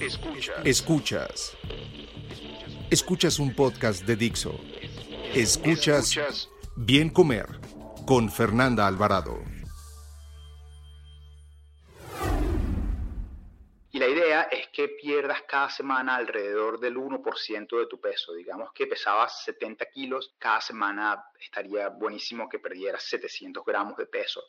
Escuchas. Escuchas. Escuchas un podcast de Dixo. Escuchas Bien Comer con Fernanda Alvarado. Y la idea es que pierdas cada semana alrededor del 1% de tu peso. Digamos que pesabas 70 kilos, cada semana estaría buenísimo que perdieras 700 gramos de peso.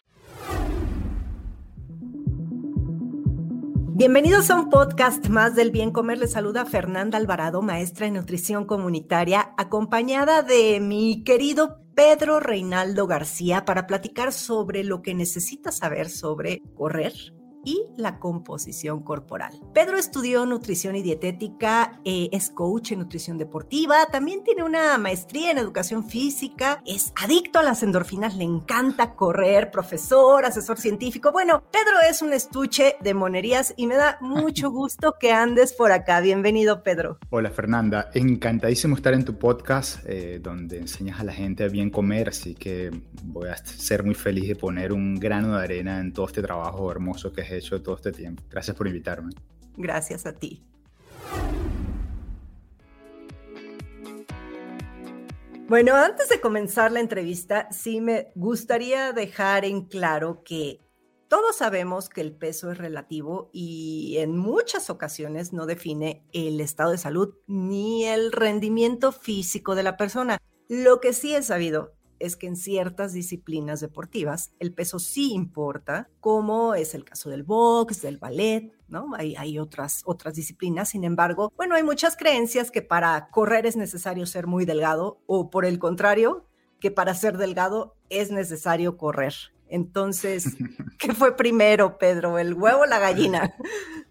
Bienvenidos a un podcast más del Bien Comer. Les saluda Fernanda Alvarado, maestra en nutrición comunitaria, acompañada de mi querido Pedro Reinaldo García para platicar sobre lo que necesitas saber sobre correr, y la composición corporal. Pedro estudió nutrición y dietética, eh, es coach en nutrición deportiva, también tiene una maestría en educación física, es adicto a las endorfinas, le encanta correr, profesor, asesor científico. Bueno, Pedro es un estuche de monerías y me da mucho gusto que andes por acá. Bienvenido, Pedro. Hola, Fernanda. Encantadísimo estar en tu podcast eh, donde enseñas a la gente a bien comer, así que voy a ser muy feliz de poner un grano de arena en todo este trabajo hermoso que es hecho todo este tiempo. Gracias por invitarme. Gracias a ti. Bueno, antes de comenzar la entrevista, sí me gustaría dejar en claro que todos sabemos que el peso es relativo y en muchas ocasiones no define el estado de salud ni el rendimiento físico de la persona. Lo que sí he sabido es que en ciertas disciplinas deportivas el peso sí importa, como es el caso del box, del ballet, ¿no? Hay, hay otras, otras disciplinas, sin embargo, bueno, hay muchas creencias que para correr es necesario ser muy delgado o por el contrario, que para ser delgado es necesario correr. Entonces, ¿qué fue primero, Pedro? ¿El huevo o la gallina?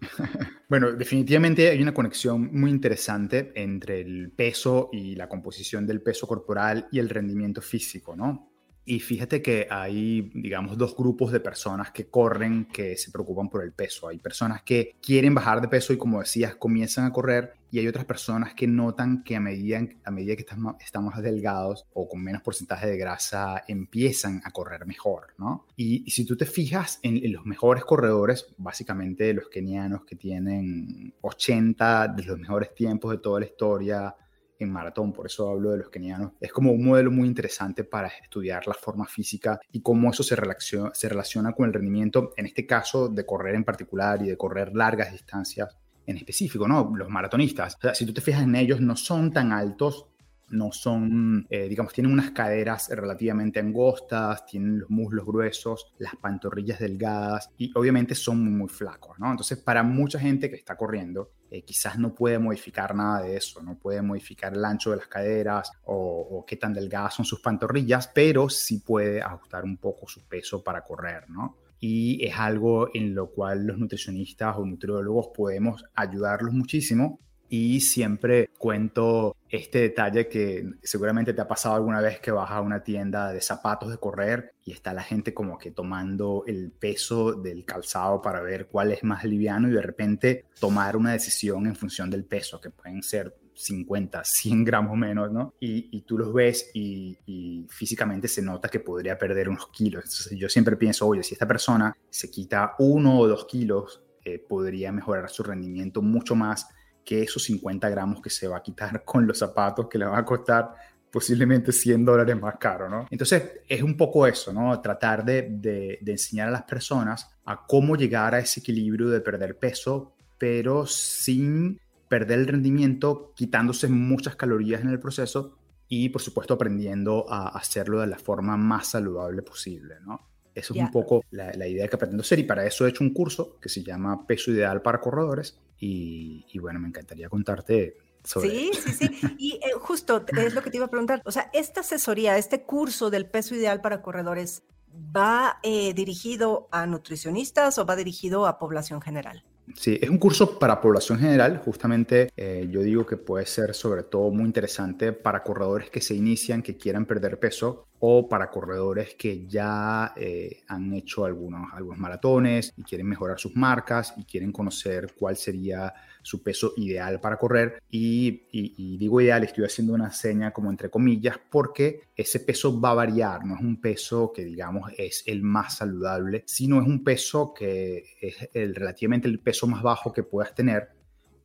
Bueno, definitivamente hay una conexión muy interesante entre el peso y la composición del peso corporal y el rendimiento físico, ¿no? Y fíjate que hay, digamos, dos grupos de personas que corren que se preocupan por el peso. Hay personas que quieren bajar de peso y, como decías, comienzan a correr. Y hay otras personas que notan que a medida, a medida que están más delgados o con menos porcentaje de grasa, empiezan a correr mejor, ¿no? Y, si tú te fijas en, en, los mejores corredores, básicamente los kenianos que tienen 80 de los mejores tiempos de toda la historia, en maratón, por eso hablo de los kenianos. Es como un modelo muy interesante para estudiar la forma física y cómo eso se relaciona, se relaciona con el rendimiento, en este caso de correr en particular y de correr largas distancias en específico, ¿no? Los maratonistas, o sea, si tú te fijas en ellos, no son tan altos no son, eh, digamos, tienen unas caderas relativamente angostas, tienen los muslos gruesos, las pantorrillas delgadas y obviamente son muy, flacos, ¿no? Entonces, para mucha gente que está corriendo, eh, quizás no puede modificar nada de eso, no puede modificar el ancho de las caderas o, o, qué tan delgadas son sus pantorrillas, pero sí puede ajustar un poco su peso para correr, ¿no? Y es algo en lo cual los nutricionistas o nutriólogos podemos ayudarlos muchísimo. Y siempre cuento este detalle que seguramente te ha pasado alguna vez que vas a una tienda de zapatos de correr y está la gente como que tomando el peso del calzado para ver cuál es más liviano y de repente tomar una decisión en función del peso, que pueden ser 50, 100 gramos menos, ¿no? Y, tú los ves y, físicamente se nota que podría perder unos kilos. Entonces yo siempre pienso, oye, si esta persona se quita uno o dos kilos, eh, podría mejorar su rendimiento mucho más que esos 50 gramos que se va a quitar con los zapatos que le va a costar posiblemente 100 dólares más caro, ¿no? Entonces es un poco eso, ¿no? Tratar de, de, enseñar a las personas a cómo llegar a ese equilibrio de perder peso, pero sin perder el rendimiento, quitándose muchas calorías en el proceso y por supuesto aprendiendo a hacerlo de la forma más saludable posible, ¿no? Eso es un poco la, la, idea que pretendo hacer y para eso he hecho un curso que se llama Peso Ideal para Corredores y, bueno, me encantaría contarte sobre Sí, sí, sí. Y eh, justo es lo que te iba a preguntar. O sea, esta asesoría, este curso del peso ideal para corredores, ¿va eh, dirigido a nutricionistas o va dirigido a población general? Sí, es un curso para población general. Justamente eh, yo digo que puede ser sobre todo muy interesante para corredores que se inician, que quieran perder peso o para corredores que ya eh, han hecho algunos, algunos maratones y quieren mejorar sus marcas y quieren conocer cuál sería su peso ideal para correr. Y, digo ideal, estoy haciendo una seña como entre comillas, porque ese peso va a variar, no es un peso que digamos es el más saludable, sino es un peso que es el, relativamente el peso más bajo que puedas tener,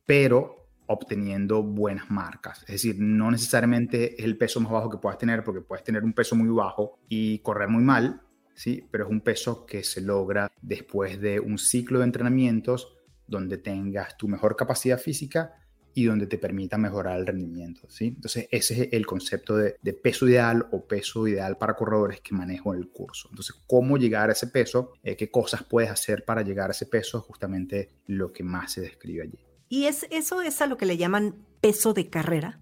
pero obteniendo buenas marcas. Es decir, no necesariamente es el peso más bajo que puedas tener, porque puedes tener un peso muy bajo y correr muy mal, ¿sí? pero es un peso que se logra después de un ciclo de entrenamientos donde tengas tu mejor capacidad física y donde te permita mejorar el rendimiento. ¿sí? Entonces, ese es el concepto de, peso ideal o peso ideal para corredores que manejo en el curso. Entonces, cómo llegar a ese peso, eh, qué cosas puedes hacer para llegar a ese peso, justamente lo que más se describe allí. ¿Y es, eso es a lo que le llaman peso de carrera?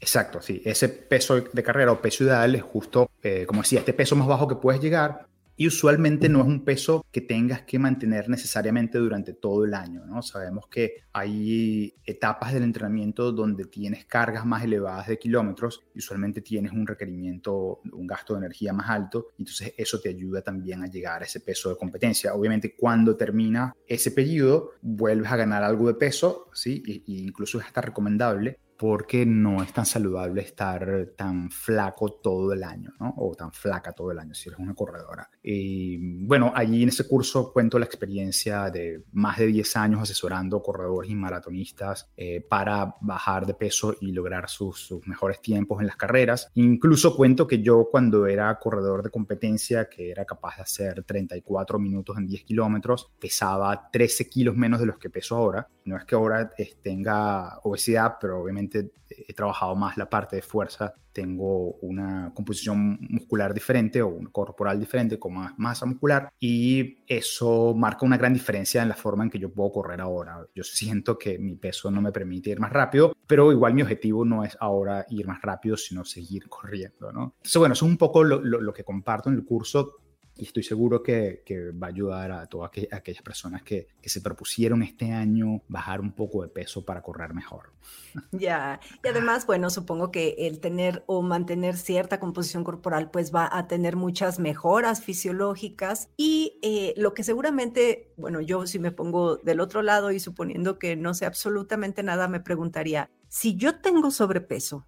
Exacto, sí. Ese peso de carrera o peso ideal es justo, eh, como decía, este peso más bajo que puedes llegar y usualmente no es un peso que tengas que mantener necesariamente durante todo el año, ¿no? Sabemos que hay etapas del entrenamiento donde tienes cargas más elevadas de kilómetros y usualmente tienes un requerimiento, un gasto de energía más alto, entonces eso te ayuda también a llegar a ese peso de competencia. Obviamente cuando termina ese periodo vuelves a ganar algo de peso, ¿sí? E incluso es hasta recomendable porque no es tan saludable estar tan flaco todo el año, ¿no? O tan flaca todo el año si eres una corredora. Y bueno, allí en ese curso cuento la experiencia de más de 10 años asesorando corredores y maratonistas eh, para bajar de peso y lograr sus, sus, mejores tiempos en las carreras. Incluso cuento que yo cuando era corredor de competencia, que era capaz de hacer 34 minutos en 10 kilómetros, pesaba 13 kilos menos de los que peso ahora. No es que ahora tenga obesidad, pero obviamente he trabajado más la parte de fuerza, tengo una composición muscular diferente o un corporal diferente con más masa muscular y eso marca una gran diferencia en la forma en que yo puedo correr ahora. Yo siento que mi peso no me permite ir más rápido, pero igual mi objetivo no es ahora ir más rápido, sino seguir corriendo, ¿no? Entonces, bueno, eso es un poco lo, lo que comparto en el curso y estoy seguro que, va a ayudar a todas aquellas personas que, se propusieron este año bajar un poco de peso para correr mejor. Ya, y además, bueno, supongo que el tener o mantener cierta composición corporal pues va a tener muchas mejoras fisiológicas y eh, lo que seguramente, bueno, yo si me pongo del otro lado y suponiendo que no sé absolutamente nada, me preguntaría, si yo tengo sobrepeso,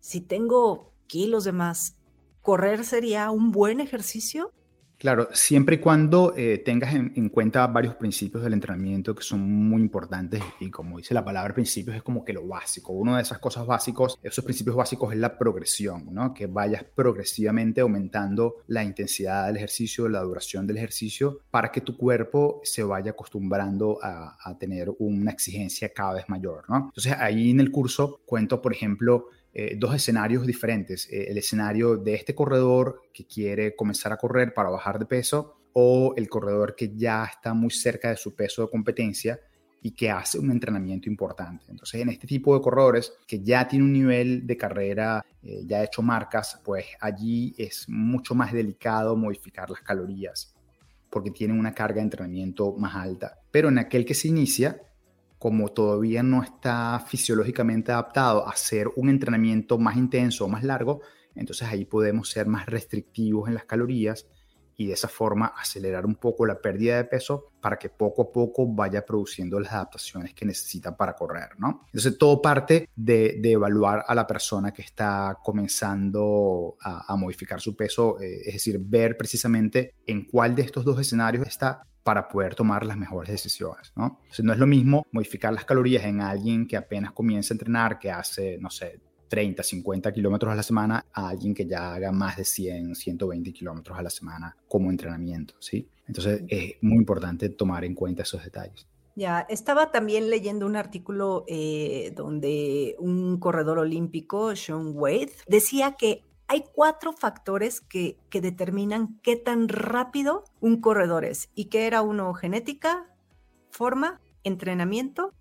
si tengo kilos de más, ¿correr sería un buen ejercicio? Claro, siempre y cuando eh, tengas en, cuenta varios principios del entrenamiento que son muy importantes y como dice la palabra principios es como que lo básico. Una de esas cosas básicos, esos principios básicos es la progresión, ¿no? Que vayas progresivamente aumentando la intensidad del ejercicio, la duración del ejercicio para que tu cuerpo se vaya acostumbrando a, a tener una exigencia cada vez mayor, ¿no? Entonces ahí en el curso cuento, por ejemplo, eh, dos escenarios diferentes. Eh, el escenario de este corredor que quiere comenzar a correr para bajar de peso o el corredor que ya está muy cerca de su peso de competencia y que hace un entrenamiento importante. Entonces, en este tipo de corredores que ya tiene un nivel de carrera, eh, ya ha hecho marcas, pues allí es mucho más delicado modificar las calorías porque tienen una carga de entrenamiento más alta. Pero en aquel que se inicia, como todavía no está fisiológicamente adaptado a hacer un entrenamiento más intenso o más largo, entonces ahí podemos ser más restrictivos en las calorías y de esa forma acelerar un poco la pérdida de peso para que poco a poco vaya produciendo las adaptaciones que necesita para correr, ¿no? Entonces todo parte de, evaluar a la persona que está comenzando a, modificar su peso, eh, es decir, ver precisamente en cuál de estos dos escenarios está para poder tomar las mejores decisiones, ¿no? no es lo mismo modificar las calorías en alguien que apenas comienza a entrenar, que hace, no sé, 30, 50 kilómetros a la semana, a alguien que ya haga más de 100, 120 kilómetros a la semana como entrenamiento, ¿sí? Entonces es muy importante tomar en cuenta esos detalles. Ya, estaba también leyendo un artículo eh, donde un corredor olímpico, Sean Wade, decía que hay cuatro factores que, determinan qué tan rápido un corredor es y que era uno genética, forma, entrenamiento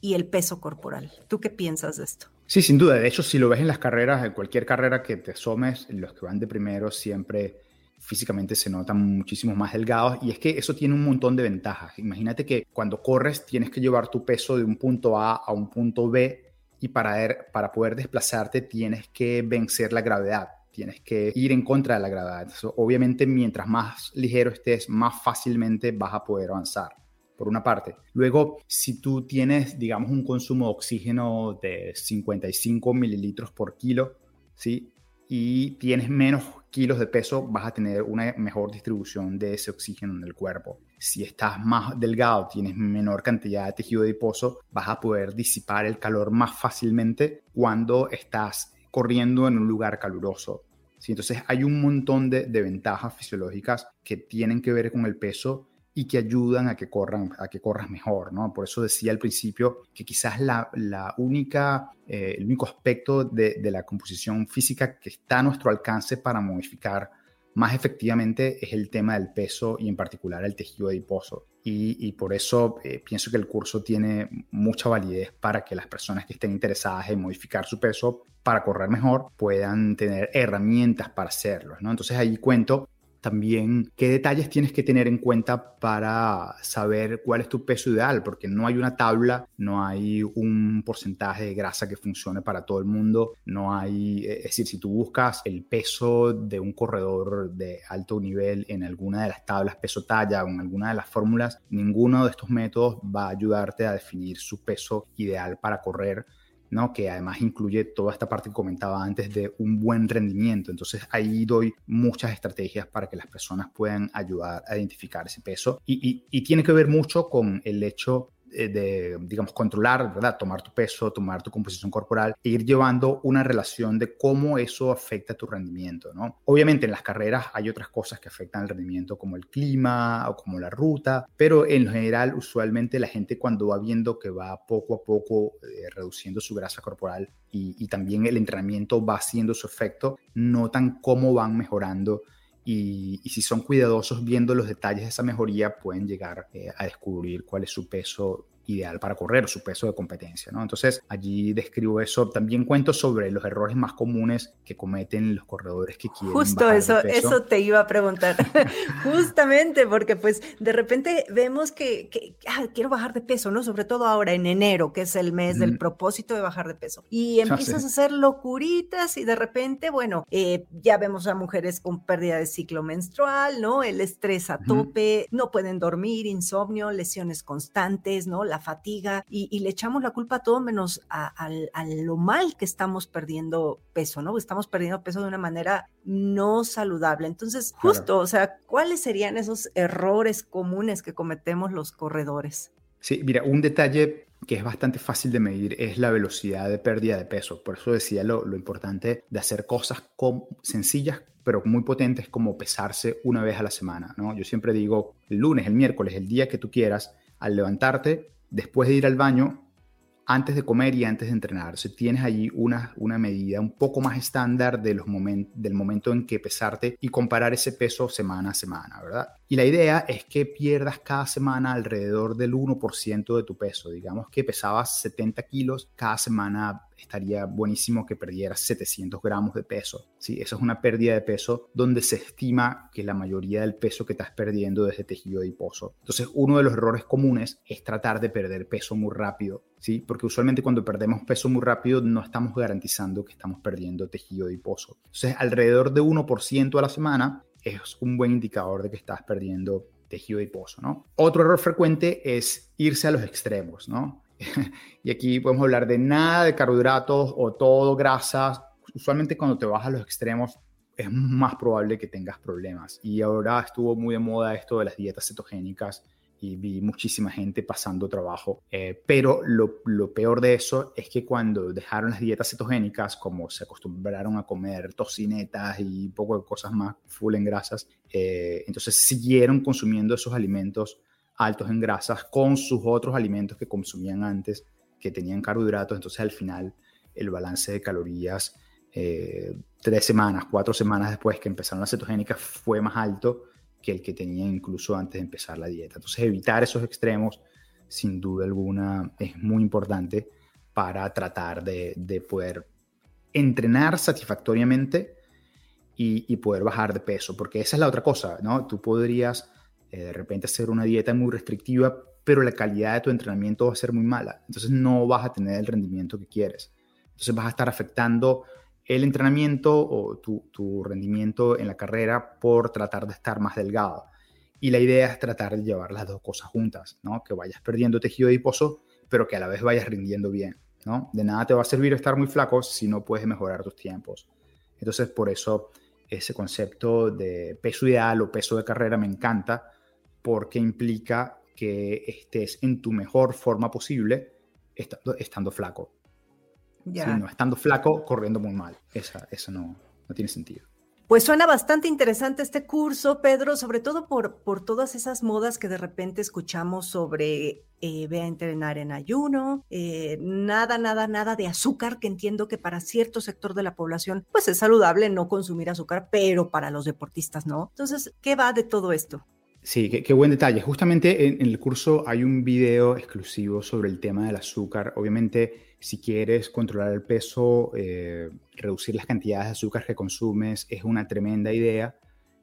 y el peso corporal. ¿Tú qué piensas de esto? Sí, sin duda. De hecho, si lo ves en las carreras, en cualquier carrera que te asomes, los que van de primero siempre físicamente se notan muchísimo más delgados y es que eso tiene un montón de ventajas. Imagínate que cuando corres tienes que llevar tu peso de un punto A a un punto B y para, er, para poder desplazarte tienes que vencer la gravedad, tienes que ir en contra de la gravedad. obviamente mientras más ligero estés, más fácilmente vas a poder avanzar por una parte. Luego, si tú tienes, digamos, un consumo de oxígeno de 55 mililitros por kilo, ¿sí? Y tienes menos kilos de peso, vas a tener una mejor distribución de ese oxígeno en el cuerpo. Si estás más delgado, tienes menor cantidad de tejido adiposo, vas a poder disipar el calor más fácilmente cuando estás corriendo en un lugar caluroso. ¿sí? Entonces hay un montón de, de ventajas fisiológicas que tienen que ver con el peso y que ayudan a que corran, a que corras mejor, ¿no? Por eso decía al principio que quizás la, la única, eh, el único aspecto de, de, la composición física que está a nuestro alcance para modificar más efectivamente es el tema del peso y en particular el tejido adiposo. Y, y por eso eh, pienso que el curso tiene mucha validez para que las personas que estén interesadas en modificar su peso para correr mejor puedan tener herramientas para hacerlo, ¿no? Entonces ahí cuento también qué detalles tienes que tener en cuenta para saber cuál es tu peso ideal, porque no hay una tabla, no hay un porcentaje de grasa que funcione para todo el mundo, no hay, eh, es decir, si tú buscas el peso de un corredor de alto nivel en alguna de las tablas peso talla o en alguna de las fórmulas, ninguno de estos métodos va a ayudarte a definir su peso ideal para correr ¿no? que además incluye toda esta parte que comentaba antes de un buen rendimiento. Entonces ahí doy muchas estrategias para que las personas puedan ayudar a identificar ese peso y, tiene que ver mucho con el hecho de, digamos, controlar, ¿verdad? Tomar tu peso, tomar tu composición corporal e ir llevando una relación de cómo eso afecta tu rendimiento, ¿no? Obviamente en las carreras hay otras cosas que afectan el rendimiento como el clima o como la ruta, pero en general usualmente la gente cuando va viendo que va poco a poco eh, reduciendo su grasa corporal y, y también el entrenamiento va haciendo su efecto, notan cómo van mejorando y, si son cuidadosos viendo los detalles de esa mejoría, pueden llegar eh, a descubrir cuál es su peso ideal para correr, su peso de competencia, ¿no? Entonces, allí describo eso. También cuento sobre los errores más comunes que cometen los corredores que quieren Justo eso, eso te iba a preguntar. Justamente porque pues de repente vemos que, ah, quiero bajar de peso, ¿no? Sobre todo ahora en enero, que es el mes del propósito de bajar de peso. Y empiezas a hacer locuritas y de repente, bueno, eh, ya vemos a mujeres con pérdida de ciclo menstrual, ¿no? El estrés a tope, no pueden dormir, insomnio, lesiones constantes, ¿no? La fatiga y, le echamos la culpa a todo menos a, lo mal que estamos perdiendo peso, ¿no? Estamos perdiendo peso de una manera no saludable. Entonces, justo, o sea, ¿cuáles serían esos errores comunes que cometemos los corredores? Sí, mira, un detalle que es bastante fácil de medir es la velocidad de pérdida de peso. Por eso decía lo, lo importante de hacer cosas sencillas pero muy potentes como pesarse una vez a la semana. ¿no? Yo siempre digo el lunes, el miércoles, el día que tú quieras, al levantarte, después de ir al baño, antes de comer y antes de entrenar. Si tienes allí una, una medida un poco más estándar de los del momento en que pesarte y comparar ese peso semana a semana, ¿verdad? Y la idea es que pierdas cada semana alrededor del 1% de tu peso. Digamos que pesabas 70 kilos, cada semana estaría buenísimo que perdieras 700 gramos de peso. ¿sí? Eso es una pérdida de peso donde se estima que la mayoría del peso que estás perdiendo es de tejido adiposo. Entonces, uno de los errores comunes es tratar de perder peso muy rápido, ¿sí? porque usualmente cuando perdemos peso muy rápido no estamos garantizando que estamos perdiendo tejido adiposo. Entonces, alrededor de 1% a la semana es un buen indicador de que estás perdiendo tejido adiposo, ¿no? Otro error frecuente es irse a los extremos, ¿no? y aquí podemos hablar de nada de carbohidratos o todo grasas. Usualmente cuando te vas a los extremos es más probable que tengas problemas. Y ahora estuvo muy de moda esto de las dietas cetogénicas y vi muchísima gente pasando trabajo. Eh, pero lo, lo, peor de eso es que cuando dejaron las dietas cetogénicas, como se acostumbraron a comer tocinetas y un poco de cosas más full en grasas, eh, entonces siguieron consumiendo esos alimentos altos en grasas con sus otros alimentos que consumían antes, que tenían carbohidratos. Entonces al final el balance de calorías eh, tres semanas, cuatro semanas después que empezaron las cetogénicas fue más alto que el que tenía incluso antes de empezar la dieta. Entonces evitar esos extremos sin duda alguna es muy importante para tratar de, de poder entrenar satisfactoriamente y, poder bajar de peso, porque esa es la otra cosa, ¿no? Tú podrías eh, de repente hacer una dieta muy restrictiva, pero la calidad de tu entrenamiento va a ser muy mala, entonces no vas a tener el rendimiento que quieres. Entonces vas a estar afectando el entrenamiento o tu, rendimiento en la carrera por tratar de estar más delgado. Y la idea es tratar de llevar las dos cosas juntas, ¿no? Que vayas perdiendo tejido adiposo, pero que a la vez vayas rindiendo bien, ¿no? De nada te va a servir estar muy flaco si no puedes mejorar tus tiempos. Entonces, por eso ese concepto de peso ideal o peso de carrera me encanta, porque implica que estés en tu mejor forma posible estando flaco. Ya. no estando flaco, corriendo muy mal. Esa, eso no, no tiene sentido. Pues suena bastante interesante este curso, Pedro, sobre todo por, por todas esas modas que de repente escuchamos sobre eh, ve a entrenar en ayuno, eh, nada, nada, nada de azúcar, que entiendo que para cierto sector de la población, pues es saludable no consumir azúcar, pero para los deportistas no. Entonces, ¿qué va de todo esto? Sí, qué, buen detalle. Justamente en, el curso hay un video exclusivo sobre el tema del azúcar. Obviamente, si quieres controlar el peso, eh, reducir las cantidades de azúcar que consumes es una tremenda idea,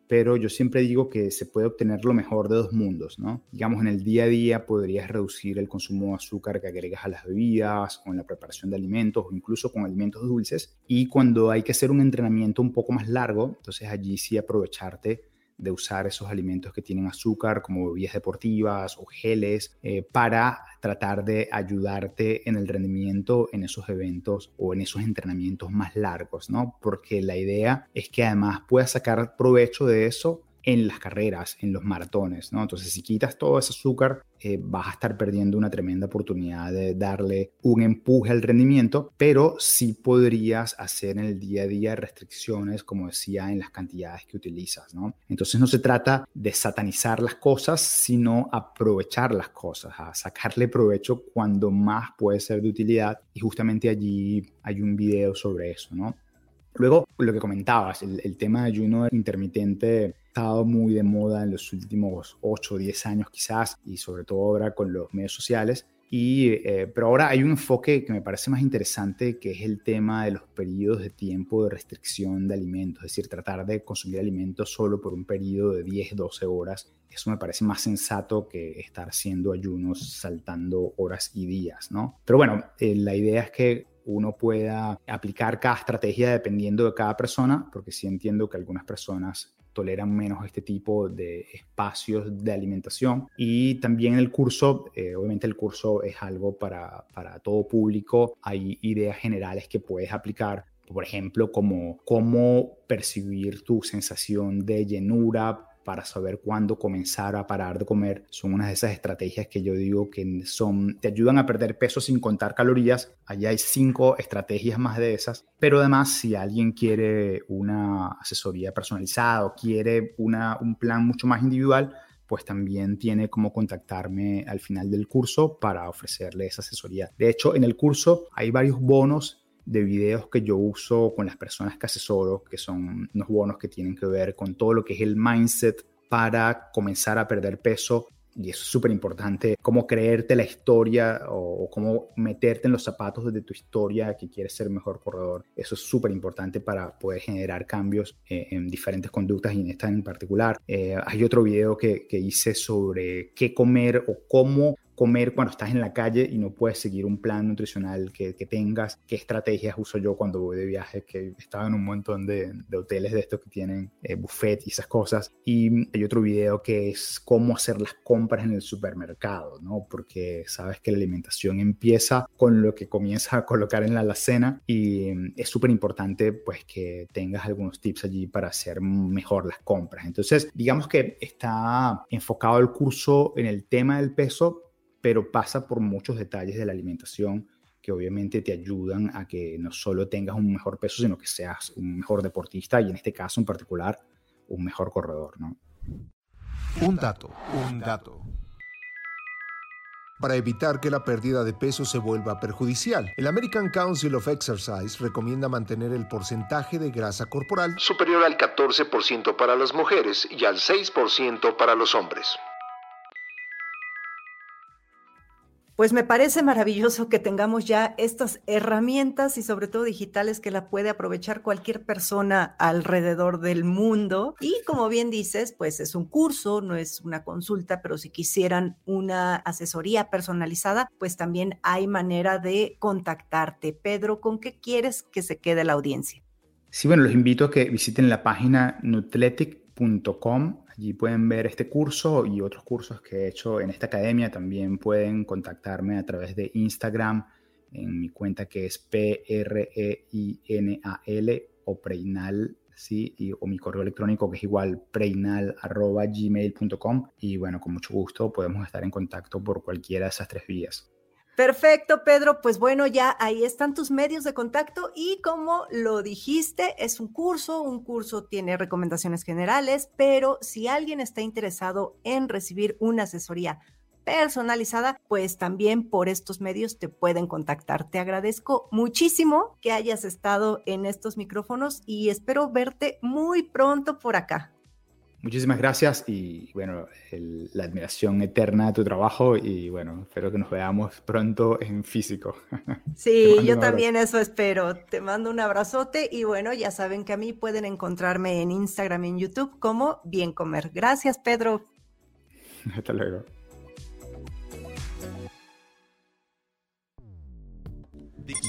pero yo siempre digo que se puede obtener lo mejor de dos mundos, ¿no? Digamos, en el día a día podrías reducir el consumo de azúcar que agregas a las bebidas o en la preparación de alimentos o incluso con alimentos dulces. Y cuando hay que hacer un entrenamiento un poco más largo, entonces allí sí aprovecharte de usar esos alimentos que tienen azúcar como bebidas deportivas o geles eh, para tratar de ayudarte en el rendimiento en esos eventos o en esos entrenamientos más largos, ¿no? Porque la idea es que además puedas sacar provecho de eso en las carreras, en los maratones, ¿no? Entonces, si quitas todo ese azúcar, eh, vas a estar perdiendo una tremenda oportunidad de darle un empuje al rendimiento, pero sí podrías hacer en el día a día restricciones, como decía, en las cantidades que utilizas, ¿no? Entonces, no se trata de satanizar las cosas, sino aprovechar las cosas, a sacarle provecho cuando más puede ser de utilidad, y justamente allí hay un video sobre eso, ¿no? Luego, lo que comentabas, el, tema de ayuno intermitente estado muy de moda en los últimos 8 o 10 años quizás, y sobre todo ahora con los medios sociales. Y, eh, pero ahora hay un enfoque que me parece más interesante, que es el tema de los periodos de tiempo de restricción de alimentos, es decir, tratar de consumir alimentos solo por un periodo de 10, 12 horas. Eso me parece más sensato que estar haciendo ayunos saltando horas y días, ¿no? Pero bueno, eh, la idea es que uno pueda aplicar cada estrategia dependiendo de cada persona, porque sí entiendo que algunas personas toleran menos este tipo de espacios de alimentación. Y también el curso, eh, obviamente el curso es algo para, para todo público, hay ideas generales que puedes aplicar por ejemplo, como cómo percibir tu sensación de llenura, para saber cuándo comenzar a parar de comer. Son unas de esas estrategias que yo digo que son, te ayudan a perder peso sin contar calorías. Allá hay cinco estrategias más de esas. Pero además, si alguien quiere una asesoría personalizada o quiere una, un plan mucho más individual, pues también tiene como contactarme al final del curso para ofrecerle esa asesoría. De hecho, en el curso hay varios bonos de videos que yo uso con las personas que asesoro, que son unos bonos que tienen que ver con todo lo que es el mindset para comenzar a perder peso. Y eso es súper importante, cómo creerte la historia o, cómo meterte en los zapatos de tu historia que quieres ser mejor corredor. Eso es súper importante para poder generar cambios eh, en diferentes conductas y en esta en particular. Eh, hay otro video que, que hice sobre qué comer o cómo comer cuando estás en la calle y no puedes seguir un plan nutricional que, tengas, qué estrategias uso yo cuando voy de viaje, que estaba en un montón de, hoteles de estos que tienen eh, buffet y esas cosas. Y hay otro video que es cómo hacer las compras en el supermercado, ¿no? Porque sabes que la alimentación empieza con lo que comienzas a colocar en la alacena y mm, es súper importante pues que tengas algunos tips allí para hacer mejor las compras. Entonces, digamos que está enfocado el curso en el tema del peso, pero pasa por muchos detalles de la alimentación que obviamente te ayudan a que no solo tengas un mejor peso, sino que seas un mejor deportista y en este caso en particular un mejor corredor, ¿no? Un dato, un dato. Para evitar que la pérdida de peso se vuelva perjudicial, el American Council of Exercise recomienda mantener el porcentaje de grasa corporal superior al 14% para las mujeres y al 6% para los hombres. Pues me parece maravilloso que tengamos ya estas herramientas y sobre todo digitales que la puede aprovechar cualquier persona alrededor del mundo. Y como bien dices, pues es un curso, no es una consulta, pero si quisieran una asesoría personalizada, pues también hay manera de contactarte. Pedro, ¿con qué quieres que se quede la audiencia? Sí, bueno, los invito a que visiten la página Allí pueden ver este curso y otros cursos que he hecho en esta academia. También pueden contactarme a través de Instagram en mi cuenta que es P-R-E-I-N-A-L o Preinal, ¿sí? Y, o mi correo electrónico que es igual preinal.gmail.com. Y bueno, con mucho gusto podemos estar en contacto por cualquiera de esas tres vías. Perfecto, Pedro. Pues bueno, ya ahí están tus medios de contacto y como lo dijiste, es un curso, un curso tiene recomendaciones generales, pero si alguien está interesado en recibir una asesoría personalizada, pues también por estos medios te pueden contactar. Te agradezco muchísimo que hayas estado en estos micrófonos y espero verte muy pronto por acá. Muchísimas gracias y bueno, la admiración eterna de tu trabajo y bueno, espero que nos veamos pronto en físico. Sí, yo también eso espero. Te mando un abrazote y bueno, ya saben que a mí pueden encontrarme en Instagram y en YouTube como Bien Comer. Gracias, Pedro. Hasta luego.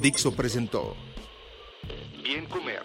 Dixo presentó Bien Comer